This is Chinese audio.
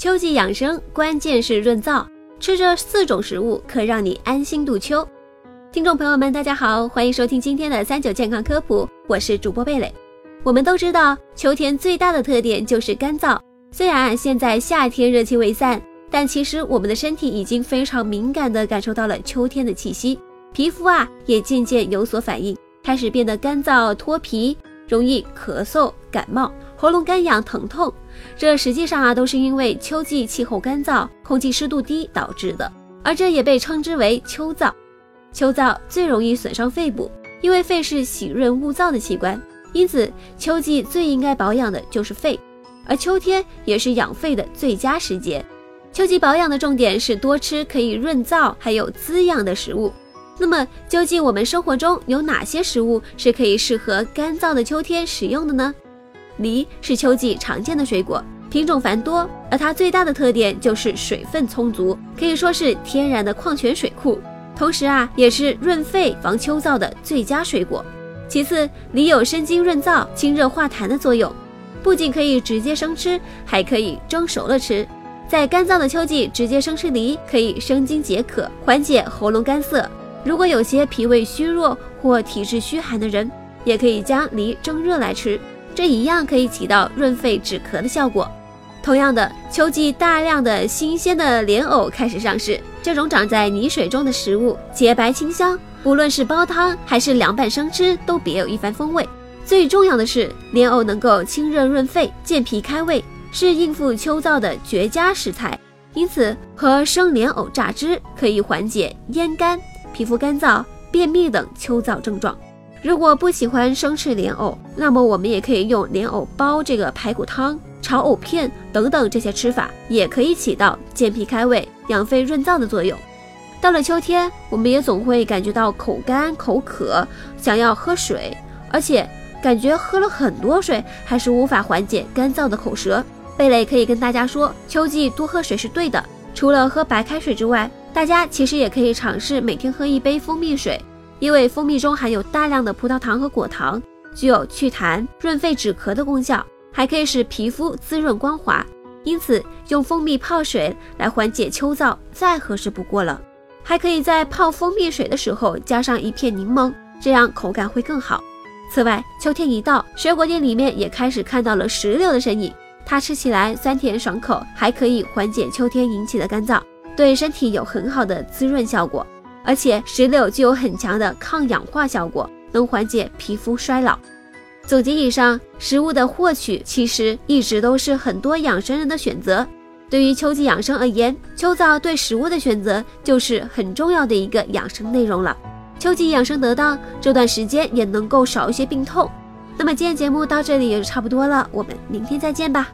秋季养生关键是润燥，吃这四种食物可让你安心度秋。听众朋友们，大家好，欢迎收听今天的三九健康科普，我是主播贝蕾。我们都知道，秋天最大的特点就是干燥。虽然现在夏天热气未散，但其实我们的身体已经非常敏感地感受到了秋天的气息，皮肤啊也渐渐有所反应，开始变得干燥脱皮，容易咳嗽、感冒、喉咙干痒、疼痛。这实际上啊都是因为秋季气候干燥、空气湿度低导致的，而这也被称之为秋燥。秋燥最容易损伤肺部，因为肺是喜润恶燥的器官，因此秋季最应该保养的就是肺，而秋天也是养肺的最佳时节。秋季保养的重点是多吃可以润燥还有滋养的食物。那么究竟我们生活中有哪些食物是可以适合干燥的秋天食用的呢？梨是秋季常见的水果，品种繁多，而它最大的特点就是水分充足，可以说是天然的矿泉水库。同时啊，也是润肺防秋燥的最佳水果。其次，梨有生津润燥、清热化痰的作用，不仅可以直接生吃，还可以蒸熟了吃。在干燥的秋季，直接生吃梨可以生津解渴，缓解喉咙干涩。如果有些脾胃虚弱或体质虚寒的人，也可以将梨蒸热来吃，这一样可以起到润肺止咳的效果。同样的，秋季大量的新鲜的莲藕开始上市。这种长在泥水中的食物，洁白清香，不论是煲汤还是凉拌生吃，都别有一番风味。最重要的是，莲藕能够清热润肺、健脾开胃，是应付秋燥的绝佳食材。因此，和生莲藕榨汁可以缓解咽干、皮肤干燥、便秘等秋燥症状。如果不喜欢生吃莲藕，那么我们也可以用莲藕煲这个排骨汤。炒藕片等等这些吃法也可以起到健脾开胃、养肺润燥的作用。到了秋天，我们也总会感觉到口干口渴，想要喝水，而且感觉喝了很多水还是无法缓解干燥的口舌。贝蕾可以跟大家说，秋季多喝水是对的。除了喝白开水之外，大家其实也可以尝试每天喝一杯蜂蜜水，因为蜂蜜中含有大量的葡萄糖和果糖，具有祛痰、润肺止咳的功效。还可以使皮肤滋润光滑，因此用蜂蜜泡水来缓解秋燥再合适不过了。还可以在泡蜂蜜水的时候加上一片柠檬，这样口感会更好。此外，秋天一到，水果店里面也开始看到了石榴的身影。它吃起来酸甜爽口，还可以缓解秋天引起的干燥，对身体有很好的滋润效果。而且石榴具有很强的抗氧化效果，能缓解皮肤衰老。总结以上，食物的获取其实一直都是很多养生人的选择。对于秋季养生而言，秋燥对食物的选择就是很重要的一个养生内容了。秋季养生得当，这段时间也能够少一些病痛。那么今天节目到这里也就差不多了，我们明天再见吧。